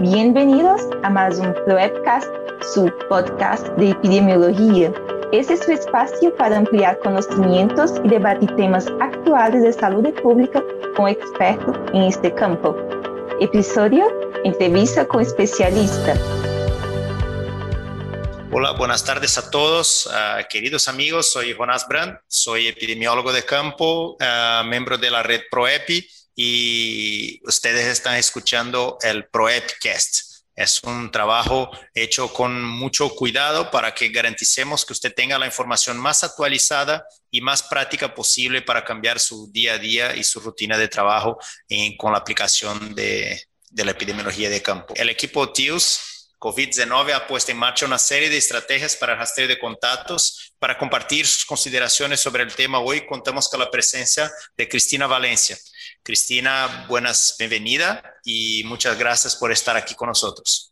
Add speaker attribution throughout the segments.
Speaker 1: Bienvenidos a más un Webcast, su podcast de epidemiología. Este es su espacio para ampliar conocimientos y debatir temas actuales de salud pública con expertos en este campo. Episodio, entrevista con especialista.
Speaker 2: Hola, buenas tardes a todos, uh, queridos amigos. Soy Jonás Brandt, soy epidemiólogo de campo, uh, miembro de la red ProEpi y ustedes están escuchando el ProEpcast. Es un trabajo hecho con mucho cuidado para que garanticemos que usted tenga la información más actualizada y más práctica posible para cambiar su día a día y su rutina de trabajo con la aplicación de, la epidemiología de campo. El equipo TIUS COVID-19 ha puesto en marcha una serie de estrategias para el rastreo de contactos. Para compartir sus consideraciones sobre el tema, hoy contamos con la presencia de Cristina Valencia. Cristina, buenas, bienvenida y muchas gracias por estar aquí con nosotros.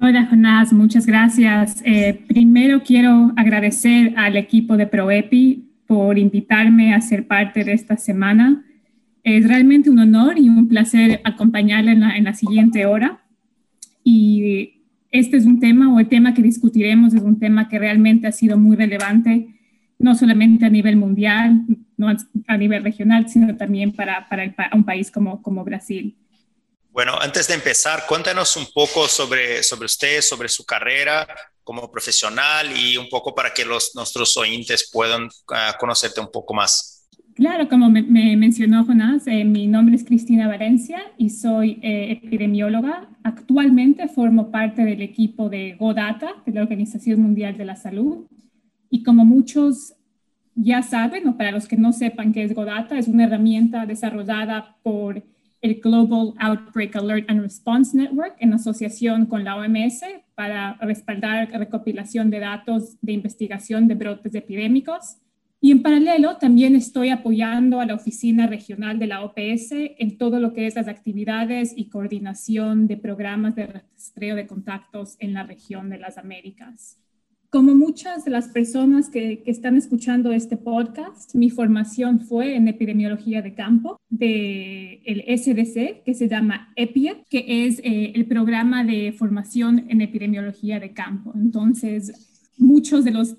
Speaker 3: Hola, Jonás, muchas gracias. Eh, primero quiero agradecer al equipo de ProEpi por invitarme a ser parte de esta semana. Es realmente un honor y un placer acompañarla en la, en la siguiente hora. Y este es un tema o el tema que discutiremos es un tema que realmente ha sido muy relevante, no solamente a nivel mundial, no a nivel regional, sino también para, para un país como, como Brasil.
Speaker 2: Bueno, antes de empezar, cuéntanos un poco sobre, sobre usted, sobre su carrera como profesional y un poco para que los, nuestros oyentes puedan uh, conocerte un poco más.
Speaker 3: Claro, como me, mencionó Jonás, eh, mi nombre es Cristina Valencia y soy eh, epidemióloga. Actualmente formo parte del equipo de GoData, de la Organización Mundial de la Salud. Y como muchos ya saben, o para los que no sepan qué es GoData, es una herramienta desarrollada por el Global Outbreak Alert and Response Network en asociación con la OMS para respaldar recopilación de datos de investigación de brotes epidémicos y en paralelo, también estoy apoyando a la oficina regional de la OPS en todo lo que es las actividades y coordinación de programas de rastreo de contactos en la región de las Américas. Como muchas de las personas que, están escuchando este podcast, mi formación fue en epidemiología de campo del el SDC, que se llama EPIA, que es eh, el programa de formación en epidemiología de campo. Entonces, muchos de los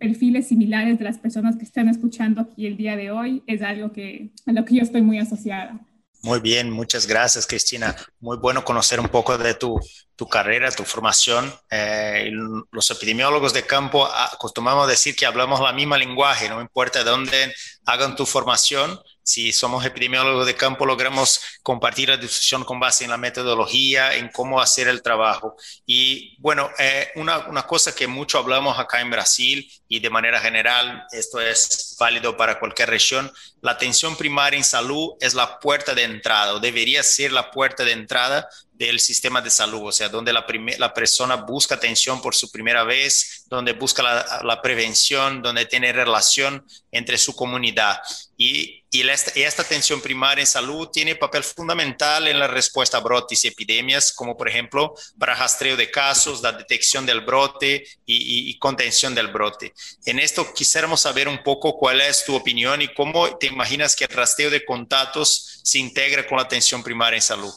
Speaker 3: perfiles similares de las personas que están escuchando aquí el día de hoy es algo que, a lo que yo estoy muy asociada.
Speaker 2: Muy bien, muchas gracias, Cristina. Muy bueno conocer un poco de tu, tu carrera, tu formación. Eh, los epidemiólogos de campo acostumbramos decir que hablamos la misma lenguaje, no importa dónde hagan tu formación, si somos epidemiólogos de campo, logramos compartir la discusión con base en la metodología, en cómo hacer el trabajo. Y bueno, eh, una, una, cosa que mucho hablamos acá en Brasil y de manera general, esto es válido para cualquier región, la atención primaria en salud es la puerta de entrada o debería ser la puerta de entrada del sistema de salud, o sea, donde la, la persona busca atención por su primera vez, donde busca la, la prevención, donde tiene relación entre su comunidad. Y, y, esta, esta, atención primaria en salud tiene papel fundamental en la respuesta a brotes y epidemias, como por ejemplo para rastreo de casos, la detección del brote y, y, contención del brote. En esto quisiéramos saber un poco cuál es tu opinión y cómo te imaginas que el rastreo de contactos se integra con la atención primaria en salud.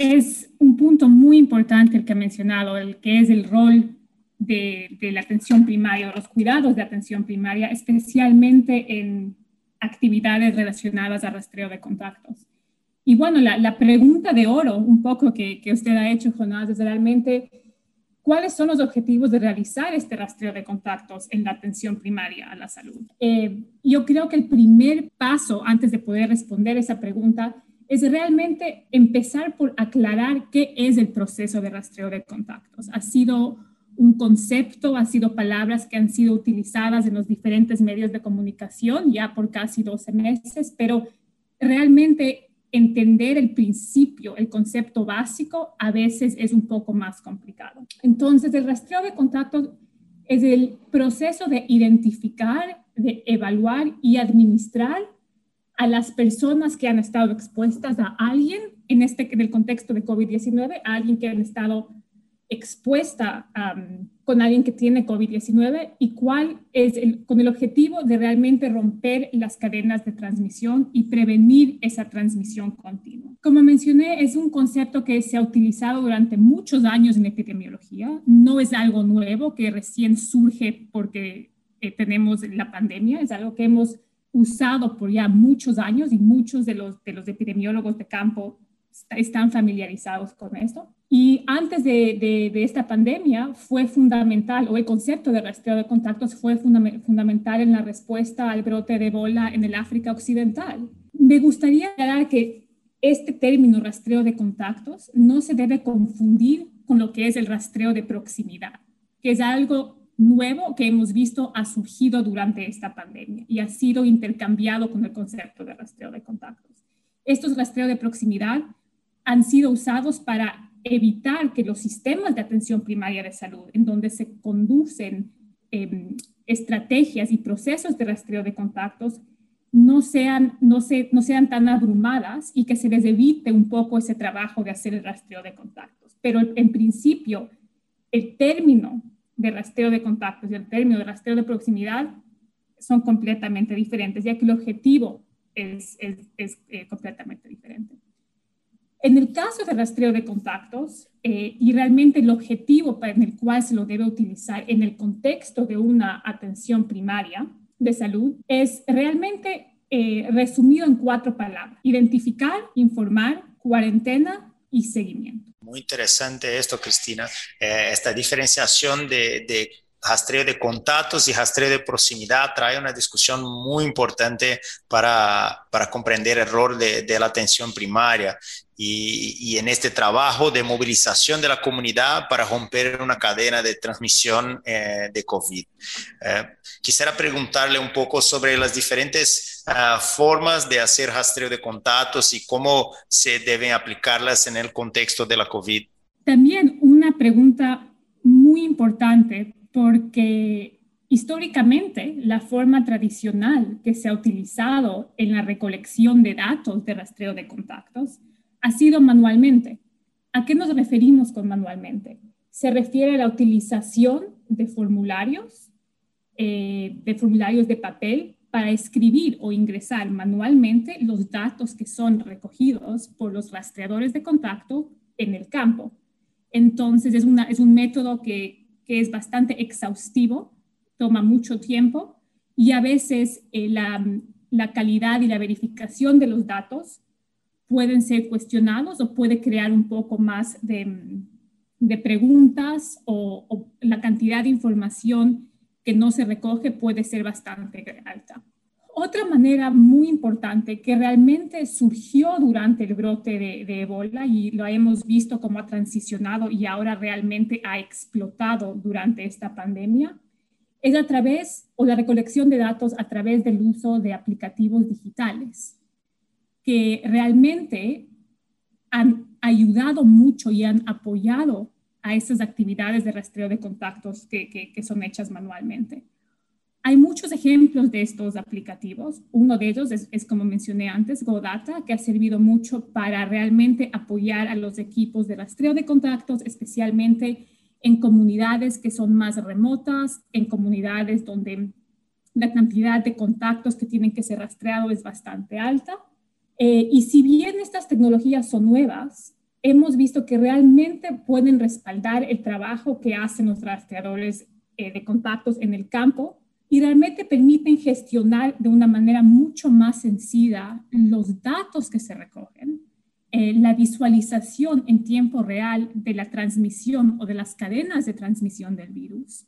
Speaker 3: Es un punto muy importante el que ha mencionado, el que es el rol de, de la atención primaria, los cuidados de atención primaria, especialmente en actividades relacionadas a rastreo de contactos. Y bueno, la, la pregunta de oro, un poco que, que, usted ha hecho, Jonás, es realmente cuáles son los objetivos de realizar este rastreo de contactos en la atención primaria a la salud. Eh, yo creo que el primer paso antes de poder responder esa pregunta es realmente empezar por aclarar qué es el proceso de rastreo de contactos. Ha sido un concepto, ha sido palabras que han sido utilizadas en los diferentes medios de comunicación ya por casi 12 meses, pero realmente entender el principio, el concepto básico, a veces es un poco más complicado. Entonces, el rastreo de contactos es el proceso de identificar, de evaluar y administrar a las personas que han estado expuestas a alguien, en, este, en el contexto de COVID-19, a alguien que han estado expuesta con alguien que tiene COVID-19 y cuál es con el objetivo de realmente romper las cadenas de transmisión y prevenir esa transmisión continua. Como mencioné, es un concepto que se ha utilizado durante muchos años en epidemiología. No es algo nuevo que recién surge porque eh, tenemos la pandemia, es algo que hemos usado por ya muchos años y muchos de los, de los epidemiólogos de campo están familiarizados con esto. Y antes de, de, esta pandemia fue fundamental, o el concepto de rastreo de contactos fue fundamental en la respuesta al brote de Ebola en el África Occidental. Me gustaría aclarar que este término rastreo de contactos no se debe confundir con lo que es el rastreo de proximidad, que es algo nuevo que hemos visto ha surgido durante esta pandemia y ha sido intercambiado con el concepto de rastreo de contactos. Estos rastreos de proximidad han sido usados para evitar que los sistemas de atención primaria de salud, en donde se conducen em, estrategias y procesos de rastreo de contactos, no sean, no, no sean tan abrumadas y que se les evite un poco ese trabajo de hacer el rastreo de contactos. Pero en principio, el término de rastreo de contactos y el término de rastreo de proximidad son completamente diferentes, ya que el objetivo es, es, eh, completamente diferente. En el caso de rastreo de contactos, eh, y realmente el objetivo para el cual se lo debe utilizar en el contexto de una atención primaria de salud, es realmente eh, resumido en cuatro palabras. Identificar, informar, cuarentena y seguimiento.
Speaker 2: Muy interesante esto, Cristina, eh, esta diferenciación de, de rastreo de contactos y rastreo de proximidad trae una discusión muy importante para, para comprender el rol de, la atención primaria y, y, en este trabajo de movilización de la comunidad para romper una cadena de transmisión eh, de COVID. Eh, quisiera preguntarle un poco sobre las diferentes uh, formas de hacer rastreo de contactos y cómo se deben aplicarlas en el contexto de la COVID.
Speaker 3: También una pregunta muy importante porque históricamente la forma tradicional que se ha utilizado en la recolección de datos de rastreo de contactos ha sido manualmente. ¿A qué nos referimos con manualmente? Se refiere a la utilización de formularios, eh, de formularios de papel para escribir o ingresar manualmente los datos que son recogidos por los rastreadores de contacto en el campo. Entonces, es, una, es un método que, que, es bastante exhaustivo, toma mucho tiempo y a veces eh, la, la, calidad y la verificación de los datos pueden ser cuestionados o puede crear un poco más de, de preguntas o, o la cantidad de información que no se recoge puede ser bastante alta. Otra manera muy importante que realmente surgió durante el brote de, de, Ebola y lo hemos visto como ha transicionado y ahora realmente ha explotado durante esta pandemia es a través o la recolección de datos a través del uso de aplicativos digitales que realmente han ayudado mucho y han apoyado a esas actividades de rastreo de contactos que, que, son hechas manualmente. Hay muchos ejemplos de estos aplicativos. Uno de ellos es, es, como mencioné antes, GoData, que ha servido mucho para realmente apoyar a los equipos de rastreo de contactos, especialmente en comunidades que son más remotas, en comunidades donde la cantidad de contactos que tienen que ser rastreados es bastante alta. Eh, y si bien estas tecnologías son nuevas, hemos visto que realmente pueden respaldar el trabajo que hacen los rastreadores eh, de contactos en el campo y realmente permiten gestionar de una manera mucho más sencilla los datos que se recogen, eh, la visualización en tiempo real de la transmisión o de las cadenas de transmisión del virus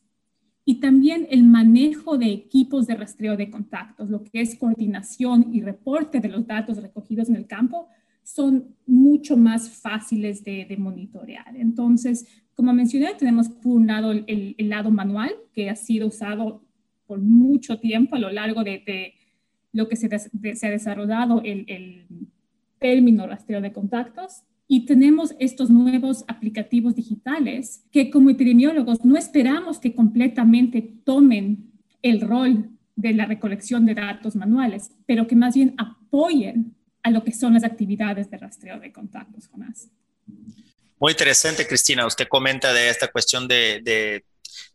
Speaker 3: y también el manejo de equipos de rastreo de contactos, lo que es coordinación y reporte de los datos recogidos en el campo, son mucho más fáciles de, de monitorear. Entonces, como mencioné, tenemos por un lado el, el, lado manual, que ha sido usado por mucho tiempo a lo largo de, de lo que se, de, se, ha desarrollado el, el término rastreo de contactos. Y tenemos estos nuevos aplicativos digitales que como epidemiólogos no esperamos que completamente tomen el rol de la recolección de datos manuales, pero que más bien apoyen a lo que son las actividades de rastreo de contactos, Jonás.
Speaker 2: Muy interesante, Cristina. Usted comenta de esta cuestión de, de,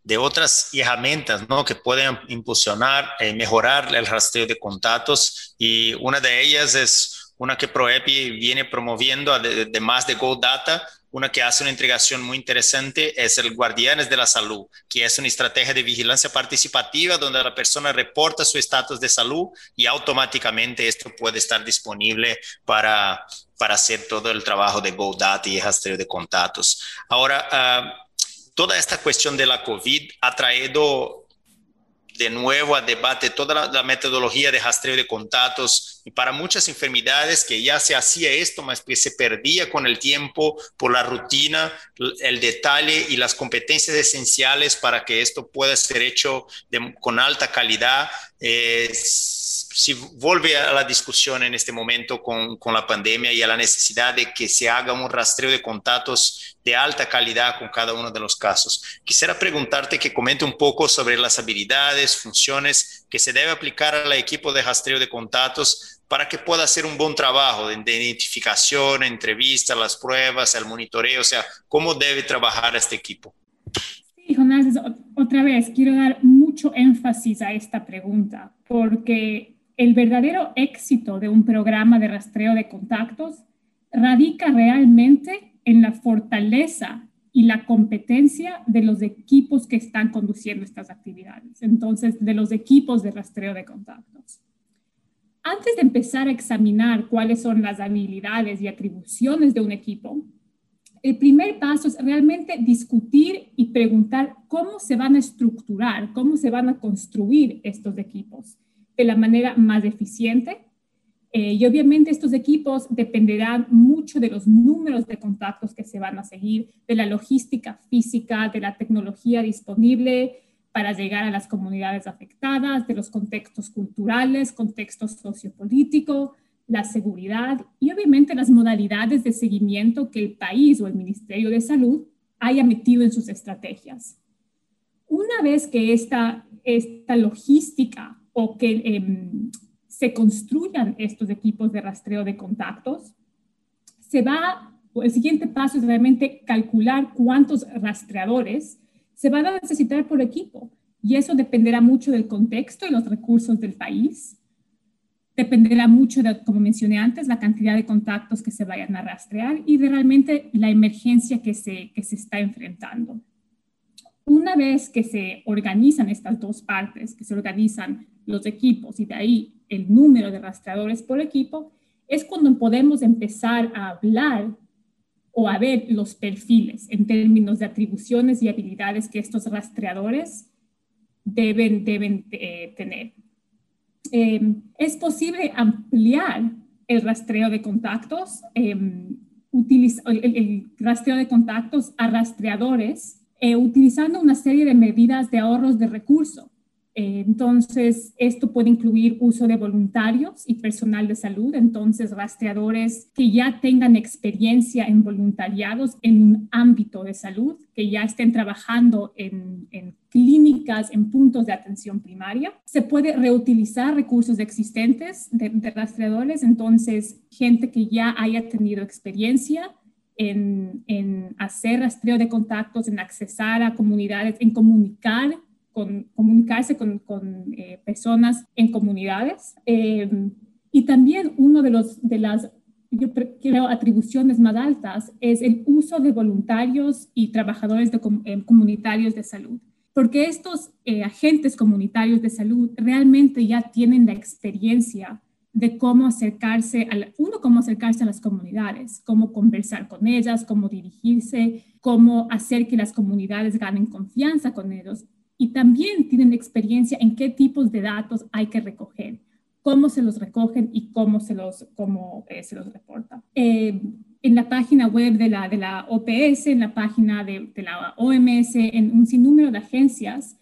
Speaker 2: de otras herramientas ¿no? que pueden impulsionar, eh, mejorar el rastreo de contactos y una de ellas es una que ProEpi viene promoviendo, además de GoData, una que hace una integración muy interesante es el Guardianes de la Salud, que es una estrategia de vigilancia participativa donde la persona reporta su estatus de salud y automáticamente esto puede estar disponible para, para hacer todo el trabajo de GoData y rastreo de contactos. Ahora, ah, toda esta cuestión de la COVID ha traído de nuevo a debate toda la, metodología de rastreo de contactos y para muchas enfermedades que ya se hacía esto, más que se perdía con el tiempo por la rutina, el detalle y las competencias esenciales para que esto pueda ser hecho con alta calidad. Eh, si vuelve a la discusión en este momento con, con, la pandemia y a la necesidad de que se haga un rastreo de contactos de alta calidad con cada uno de los casos. Quisiera preguntarte que comente un poco sobre las habilidades, funciones que se debe aplicar al equipo de rastreo de contactos para que pueda hacer un buen trabajo de, identificación, entrevista, las pruebas, el monitoreo, o sea, cómo debe trabajar este equipo.
Speaker 3: Sí, Jonás, otra vez quiero dar mucho énfasis a esta pregunta porque el verdadero éxito de un programa de rastreo de contactos radica realmente en la fortaleza y la competencia de los equipos que están conduciendo estas actividades, entonces de los equipos de rastreo de contactos. Antes de empezar a examinar cuáles son las habilidades y atribuciones de un equipo, el primer paso es realmente discutir y preguntar cómo se van a estructurar, cómo se van a construir estos equipos de la manera más eficiente. Eh, y obviamente estos equipos dependerán mucho de los números de contactos que se van a seguir, de la logística física, de la tecnología disponible para llegar a las comunidades afectadas, de los contextos culturales, contextos sociopolítico, la seguridad y obviamente las modalidades de seguimiento que el país o el Ministerio de Salud haya metido en sus estrategias. Una vez que esta, esta logística o que em, se construyan estos equipos de rastreo de contactos, se va, el siguiente paso es realmente calcular cuántos rastreadores se van a necesitar por equipo. Y eso dependerá mucho del contexto y los recursos del país. Dependerá mucho, de, como mencioné antes, la cantidad de contactos que se vayan a rastrear y de realmente la emergencia que se, que se está enfrentando. Una vez que se organizan estas dos partes, que se organizan los equipos y de ahí el número de rastreadores por equipo, es cuando podemos empezar a hablar o a ver los perfiles en términos de atribuciones y habilidades que estos rastreadores deben, deben eh, tener. Em, es posible ampliar el rastreo de contactos, em, el, rastreo de contactos a rastreadores eh, utilizando una serie de medidas de ahorros de recursos eh, entonces, esto puede incluir uso de voluntarios y personal de salud, entonces rastreadores que ya tengan experiencia en voluntariados en un ámbito de salud, que ya estén trabajando en, clínicas, en puntos de atención primaria. Se puede reutilizar recursos existentes de rastreadores, entonces gente que ya haya tenido experiencia en, en, hacer rastreo de contactos, en accesar a comunidades, en comunicar con comunicarse con, con eh, personas en comunidades. Eh, y también uno de, los, de las, yo creo, atribuciones más altas es el uso de voluntarios y trabajadores de, eh, comunitarios de salud. Porque estos agentes comunitarios de salud realmente ya tienen la experiencia de cómo acercarse, a uno, cómo acercarse a las comunidades, cómo conversar con ellas, cómo dirigirse, cómo hacer que las comunidades ganen confianza con ellos y también tienen experiencia en qué tipos de datos hay que recoger, cómo se los recogen y cómo se los, cómo, eh, se los reporta. Eh, en la página web de la, de la OPS, en la página de, de la OMS, en un sinnúmero de agencias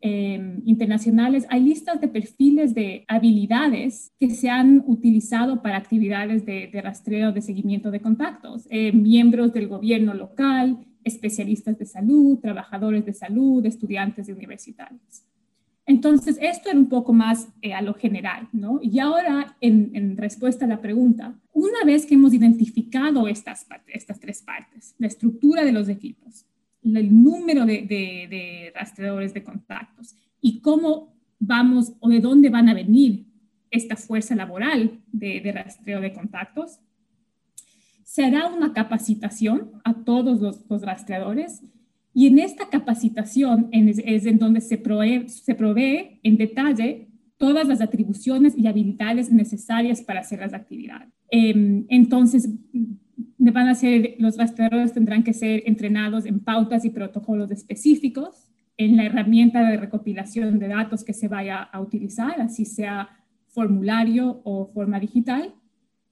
Speaker 3: eh, internacionales, hay listas de perfiles de habilidades que se han utilizado para actividades de, de rastreo, de seguimiento de contactos. miembros del gobierno local, especialistas de salud, trabajadores de salud, estudiantes universitarios. Entonces, esto era un poco más eh, a lo general, ¿no? Y ahora, en, respuesta a la pregunta, una vez que hemos identificado estas, estas tres partes, la estructura de los equipos, el número de, rastreadores de contactos y cómo vamos o de dónde van a venir esta fuerza laboral de, rastreo de contactos. Se hará una capacitación a todos los, rastreadores y en esta capacitación es, en donde se provee, se provee en detalle todas las atribuciones y habilidades necesarias para hacer las actividades. Em, entonces, van a ser, los rastreadores tendrán que ser entrenados en pautas y protocolos específicos, en la herramienta de recopilación de datos que se vaya a utilizar, así sea formulario o forma digital,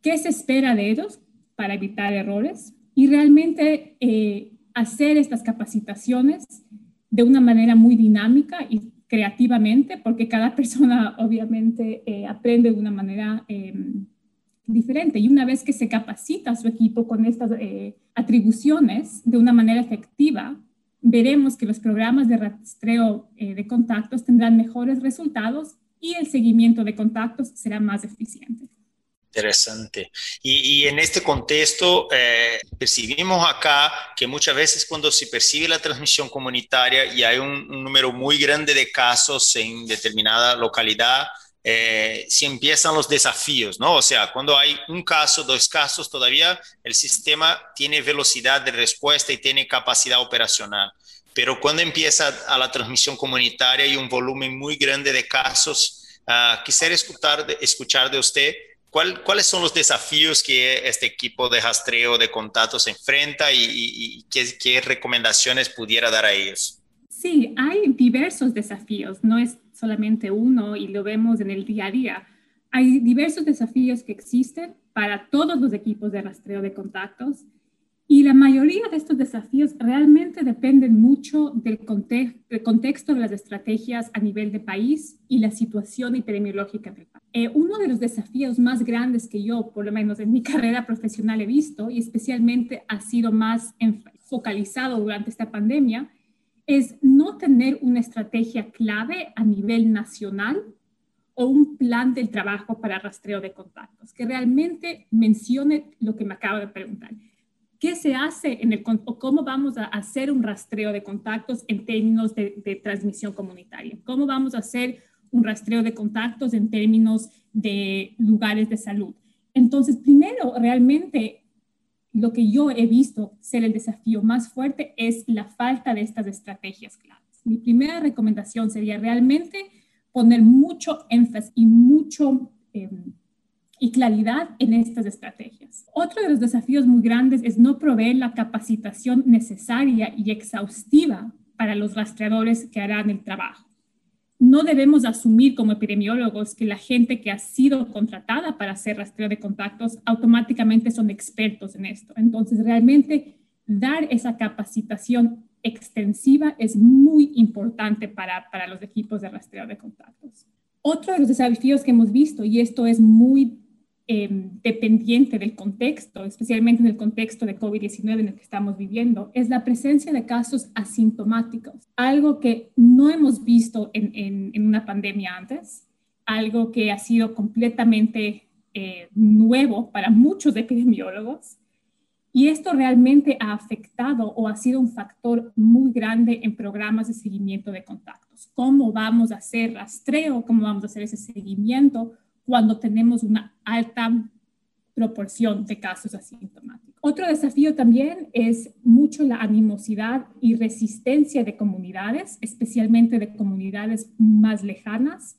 Speaker 3: qué se espera de ellos para evitar errores y realmente eh, hacer estas capacitaciones de una manera muy dinámica y creativamente, porque cada persona obviamente eh, aprende de una manera em, diferente. Y una vez que se capacita su equipo con estas eh, atribuciones de una manera efectiva, veremos que los programas de rastreo eh, de contactos tendrán mejores resultados y el seguimiento de contactos será más eficiente.
Speaker 2: Interesante. Y, en este contexto, eh, percibimos acá que muchas veces cuando se percibe la transmisión comunitaria y hay un número muy grande de casos en determinada localidad, eh, si empiezan los desafíos, ¿no? O sea, cuando hay un caso, dos casos, todavía el sistema tiene velocidad de respuesta y tiene capacidad operacional. Pero cuando empieza a la transmisión comunitaria y un volumen muy grande de casos, uh, quisiera escuchar de, escuchar de usted ¿Cuál, cuáles son los desafíos que este equipo de rastreo de contactos enfrenta y qué, qué recomendaciones pudiera dar a ellos.
Speaker 3: Sí, hay diversos desafíos, no es solamente uno y lo vemos en el día a día. Hay diversos desafíos que existen para todos los equipos de rastreo de contactos y la mayoría de estos desafíos realmente dependen mucho del, contexto de las estrategias a nivel de país y la situación epidemiológica del país. Eh, uno de los desafíos más grandes que yo, por lo menos en mi carrera profesional, he visto y especialmente ha sido más focalizado durante esta pandemia, es no tener una estrategia clave a nivel nacional o un plan del trabajo para rastreo de contactos, que realmente mencione lo que me acabo de preguntar. ¿Qué se hace en el, o cómo vamos a hacer un rastreo de contactos en términos de, de transmisión comunitaria? ¿Cómo vamos a hacer un rastreo de contactos en términos de lugares de salud? Entonces, primero, realmente lo que yo he visto ser el desafío más fuerte es la falta de estas estrategias claves. Mi primera recomendación sería realmente poner mucho énfasis y mucho em, y claridad en estas estrategias. Otro de los desafíos muy grandes es no proveer la capacitación necesaria y exhaustiva para los rastreadores que harán el trabajo no debemos asumir como epidemiólogos que la gente que ha sido contratada para hacer rastreo de contactos automáticamente son expertos en esto. Entonces, realmente dar esa capacitación extensiva es muy importante para, para los equipos de rastreo de contactos. Otro de los desafíos que hemos visto, y esto es muy Em, dependiente del contexto, especialmente en el contexto de COVID-19 en el que estamos viviendo, es la presencia de casos asintomáticos, algo que no hemos visto en, una pandemia antes, algo que ha sido completamente eh, nuevo para muchos epidemiólogos. Y esto realmente ha afectado o ha sido un factor muy grande en programas de seguimiento de contactos. ¿Cómo vamos a hacer rastreo? ¿Cómo vamos a hacer ese seguimiento? Cuando tenemos una alta proporción de casos asintomáticos. Otro desafío también es mucho la animosidad y resistencia de comunidades, especialmente de comunidades más lejanas,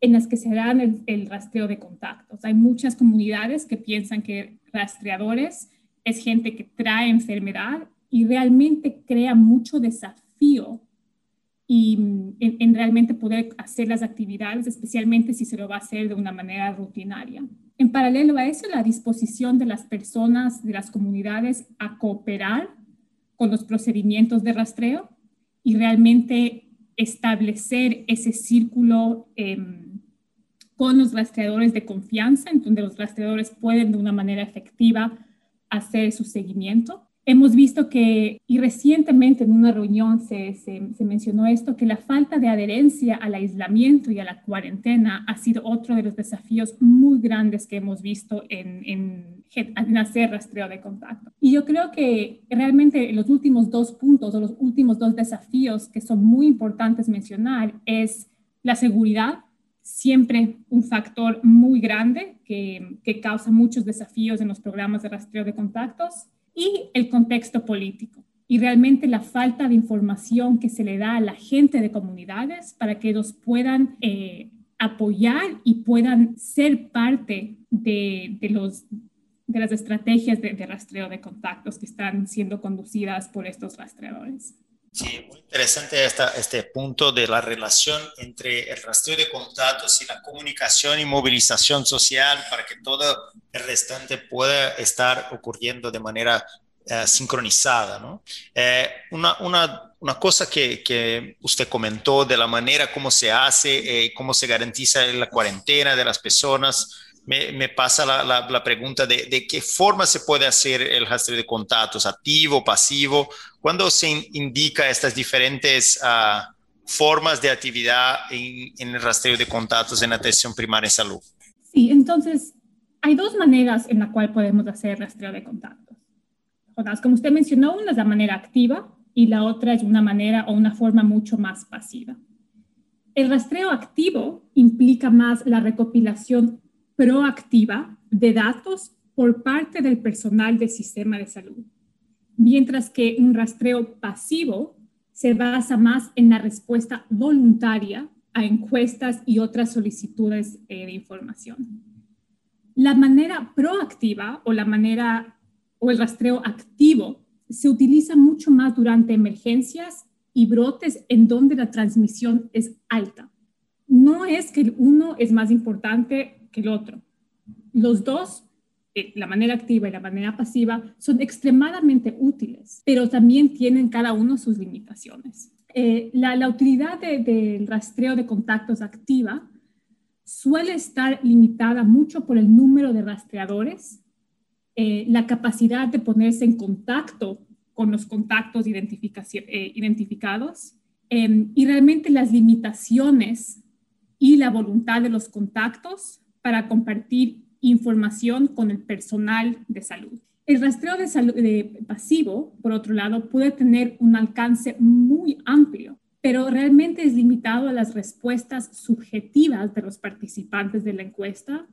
Speaker 3: en las que se dan el, el, rastreo de contactos. Hay muchas comunidades que piensan que rastreadores es gente que trae enfermedad y realmente crea mucho desafío y mm, en, realmente poder hacer las actividades, especialmente si se lo va a hacer de una manera rutinaria. En paralelo a eso, la disposición de las personas, de las comunidades a cooperar con los procedimientos de rastreo y realmente establecer ese círculo em, con los rastreadores de confianza, en donde los rastreadores pueden de una manera efectiva hacer su seguimiento Hemos visto que, y recientemente en una reunión se, se, mencionó esto, que la falta de adherencia al aislamiento y a la cuarentena ha sido otro de los desafíos muy grandes que hemos visto en, en, en hacer rastreo de contacto. Y yo creo que realmente los últimos dos puntos o los últimos dos desafíos que son muy importantes mencionar es la seguridad siempre un factor muy grande que, que causa muchos desafíos en los programas de rastreo de contactos y el contexto político y realmente la falta de información que se le da a la gente de comunidades para que ellos puedan eh, apoyar y puedan ser parte de, los, de las estrategias de, rastreo de contactos que están siendo conducidas por estos rastreadores.
Speaker 2: Sí, muy interesante esta, este punto de la relación entre el rastreo de contactos y la comunicación y movilización social para que todo el restante pueda estar ocurriendo de manera eh, sincronizada. ¿no? Eh, una, una, una, cosa que, que, usted comentó de la manera como se hace, eh, cómo se garantiza la cuarentena de las personas, me, me pasa la, la, la pregunta de, de, qué forma se puede hacer el rastreo de contactos, activo, pasivo, cuando se indica estas diferentes uh, formas de actividad en, en el rastreo de contactos en atención primaria en salud.
Speaker 3: Sí, entonces hay dos maneras en la cual podemos hacer rastreo de contactos como usted mencionó, una es la manera activa y la otra es una manera o una forma mucho más pasiva. El rastreo activo implica más la recopilación proactiva de datos por parte del personal del sistema de salud, mientras que un rastreo pasivo se basa más en la respuesta voluntaria a encuestas y otras solicitudes eh, de información. La manera proactiva o la manera o el rastreo activo se utiliza mucho más durante emergencias y brotes en donde la transmisión es alta. No es que el uno es más importante que el otro. Los dos, la manera activa y la manera pasiva, son extremadamente útiles, pero también tienen cada uno sus limitaciones. Eh, la, utilidad del rastreo de contactos activa suele estar limitada mucho por el número de rastreadores eh, la capacidad de ponerse en contacto con los contactos eh, identificados em, y realmente las limitaciones y la voluntad de los contactos para compartir información con el personal de salud. El rastreo de salud pasivo, por otro lado, puede tener un alcance muy amplio, pero realmente es limitado a las respuestas subjetivas de los participantes de la encuesta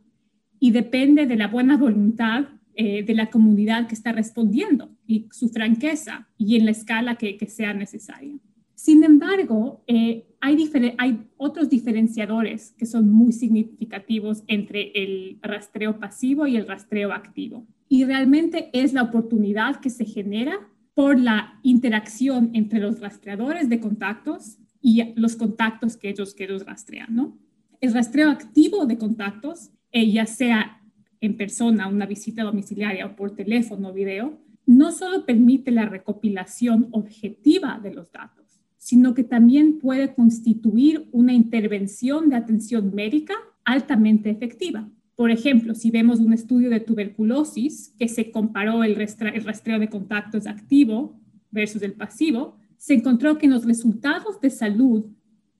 Speaker 3: y depende de la buena voluntad eh, de la comunidad que está respondiendo y su franqueza y en la escala que, sea necesaria. Sin embargo, eh, hay, otros diferenciadores que son muy significativos entre el rastreo pasivo y el rastreo activo. Y realmente es la oportunidad que se genera por la interacción entre los rastreadores de contactos y los contactos que ellos, que ellos rastrean. El rastreo activo de contactos, eh, ya sea en persona, una visita domiciliaria o por teléfono o video, no solo permite la recopilación objetiva de los datos, sino que también puede constituir una intervención de atención médica altamente efectiva. Por ejemplo, si vemos un estudio de tuberculosis que se comparó el, rastreo de contactos activo versus el pasivo, se encontró que los resultados de salud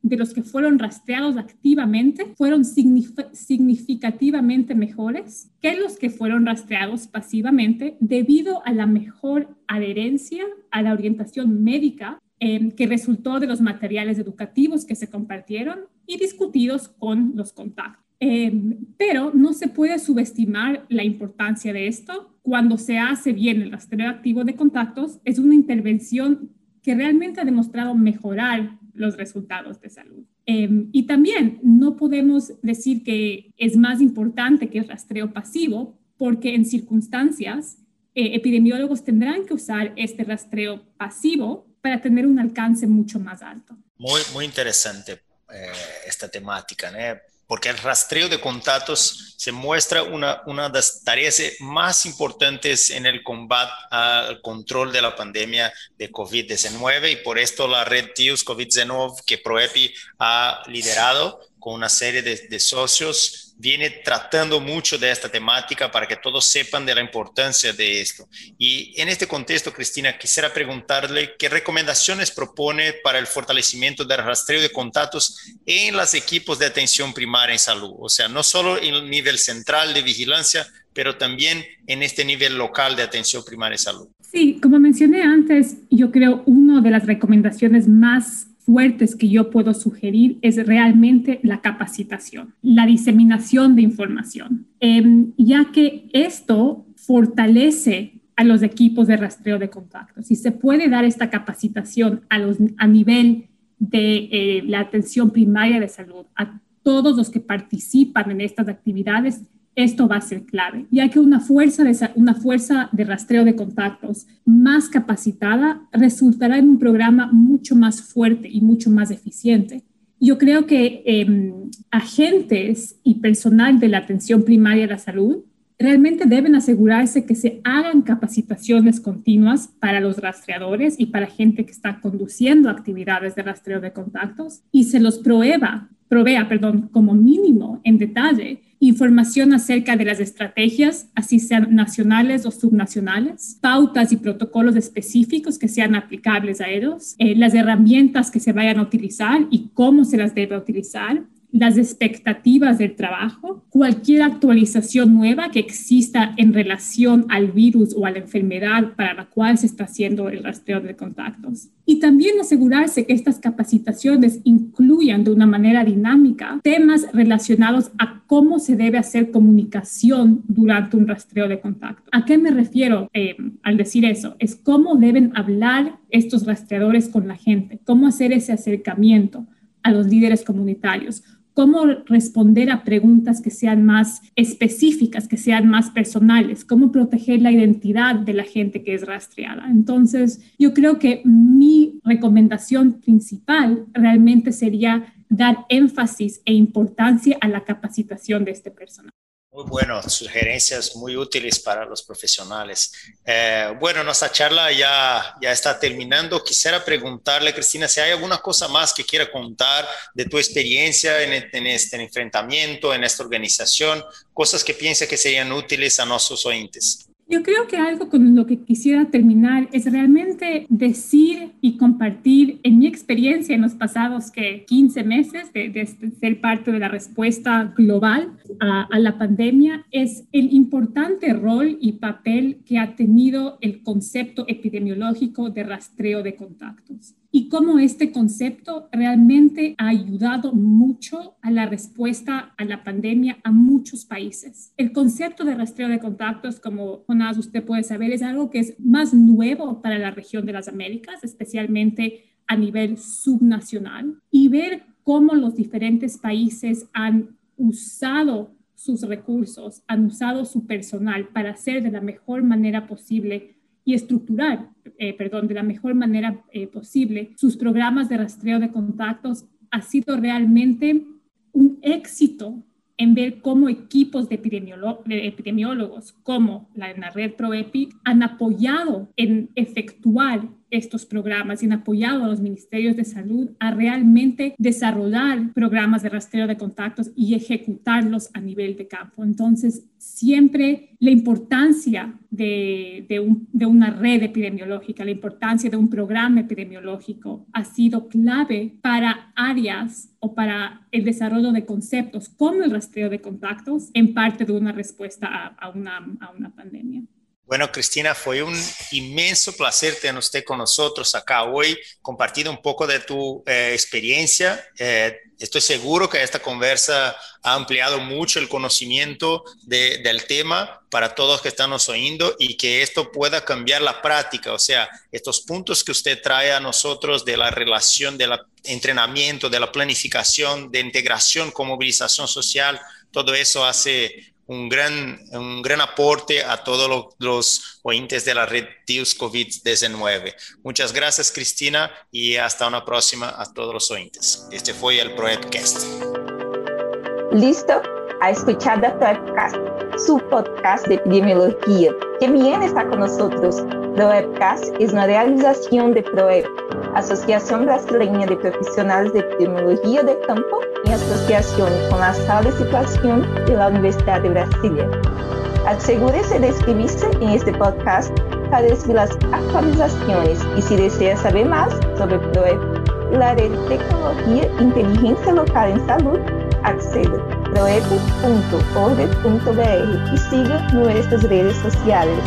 Speaker 3: de los que fueron rastreados activamente fueron significativamente mejores que los que fueron rastreados pasivamente debido a la mejor adherencia a la orientación médica em, que resultó de los materiales educativos que se compartieron y discutidos con los contactos. Em, pero no se puede subestimar la importancia de esto. Cuando se hace bien el rastreo activo de contactos, es una intervención que realmente ha demostrado mejorar los resultados de salud. Em, y también no podemos decir que es más importante que el rastreo pasivo, porque en circunstancias eh, epidemiólogos tendrán que usar este rastreo pasivo para tener un alcance mucho más alto.
Speaker 2: Muy, muy interesante eh, esta temática, ¿no? porque el rastreo de contactos se muestra una, una de las tareas más importantes en el combate al control de la pandemia de COVID-19 y por esto la red TIUS COVID-19 que ProEPI ha liderado con una serie de, de socios viene tratando mucho de esta temática para que todos sepan de la importancia de esto. Y en este contexto, Cristina, quisiera preguntarle qué recomendaciones propone para el fortalecimiento del rastreo de contactos en los equipos de atención primaria en salud. O sea, no solo en el nivel central de vigilancia, pero también en este nivel local de atención primaria en salud.
Speaker 3: Sí, como mencioné antes, yo creo una de las recomendaciones más fuertes que yo puedo sugerir es realmente la capacitación, la diseminación de información, em, ya que esto fortalece a los equipos de rastreo de contactos. Si se puede dar esta capacitación a, los, a nivel de eh, la atención primaria de salud, a todos los que participan en estas actividades, esto va a ser clave, ya que una fuerza, de, una fuerza de rastreo de contactos más capacitada resultará en un programa mucho más fuerte y mucho más eficiente. Yo creo que em, agentes y personal de la atención primaria de la salud realmente deben asegurarse que se hagan capacitaciones continuas para los rastreadores y para gente que está conduciendo actividades de rastreo de contactos y se los prueba, provea, perdón, como mínimo en detalle información acerca de las estrategias, así sean nacionales o subnacionales, pautas y protocolos específicos que sean aplicables a ellos, eh, las herramientas que se vayan a utilizar y cómo se las debe utilizar, las expectativas del trabajo, cualquier actualización nueva que exista en relación al virus o a la enfermedad para la cual se está haciendo el rastreo de contactos. Y también asegurarse que estas capacitaciones incluyan de una manera dinámica temas relacionados a cómo se debe hacer comunicación durante un rastreo de contacto. ¿A qué me refiero eh, al decir eso? Es cómo deben hablar estos rastreadores con la gente, cómo hacer ese acercamiento a los líderes comunitarios, cómo responder a preguntas que sean más específicas, que sean más personales, cómo proteger la identidad de la gente que es rastreada. Entonces, yo creo que mi recomendación principal realmente sería dar énfasis e importancia a la capacitación de este personal.
Speaker 2: Muy bueno, sugerencias muy útiles para los profesionales. Eh, bueno, nuestra charla ya, ya está terminando. Quisiera preguntarle, Cristina, si hay alguna cosa más que quiera contar de tu experiencia en, en este enfrentamiento, en esta organización, cosas que piensa que serían útiles a nuestros oyentes.
Speaker 3: Yo creo que algo con lo que quisiera terminar es realmente decir y compartir en mi experiencia en los pasados que 15 meses de, ser parte de la respuesta global a, a la pandemia es el importante rol y papel que ha tenido el concepto epidemiológico de rastreo de contactos y cómo este concepto realmente ha ayudado mucho a la respuesta a la pandemia a muchos países. El concepto de rastreo de contactos, como Jonás usted puede saber, es algo que es más nuevo para la región de las Américas, especialmente a nivel subnacional, y ver cómo los diferentes países han usado sus recursos, han usado su personal para hacer de la mejor manera posible y estructurar, eh, perdón, de la mejor manera eh, posible sus programas de rastreo de contactos ha sido realmente un éxito en ver cómo equipos de, epidemiólogos como la, la red ProEpi han apoyado en efectuar estos programas y han apoyado a los ministerios de salud a realmente desarrollar programas de rastreo de contactos y ejecutarlos a nivel de campo. Entonces, siempre la importancia de, una red epidemiológica, la importancia de un programa epidemiológico ha sido clave para áreas o para el desarrollo de conceptos como el rastreo de contactos en parte de una respuesta a una pandemia.
Speaker 2: Bueno, Cristina, fue un inmenso placer tener usted con nosotros acá hoy, compartiendo un poco de tu eh, experiencia. Eh, estoy seguro que esta conversa ha ampliado mucho el conocimiento del tema para todos que están nos oyendo y que esto pueda cambiar la práctica. O sea, estos puntos que usted trae a nosotros de la relación, del entrenamiento, de la planificación, de integración con movilización social, todo eso hace un gran, un gran aporte a todos los oyentes de la red TIUS COVID-19. Muchas gracias, Cristina, y hasta una próxima a todos los oyentes. Este fue el ProEpcast.
Speaker 1: Listo a escuchar ProEpcast, su podcast de epidemiología. Que bien está con nosotros. ProEpcast es una realización de ProEp, Asociación Brasileña de Profesionales de Epidemiología de Campo em associação com a Sala de Situação da Universidade de Brasília. Asegure-se de inscrever-se em este podcast para recibir as atualizações e se deseja saber mais sobre o projeto e a rede de tecnologia e inteligência local em saúde, aceda proep.org.br e siga nuestras redes sociais.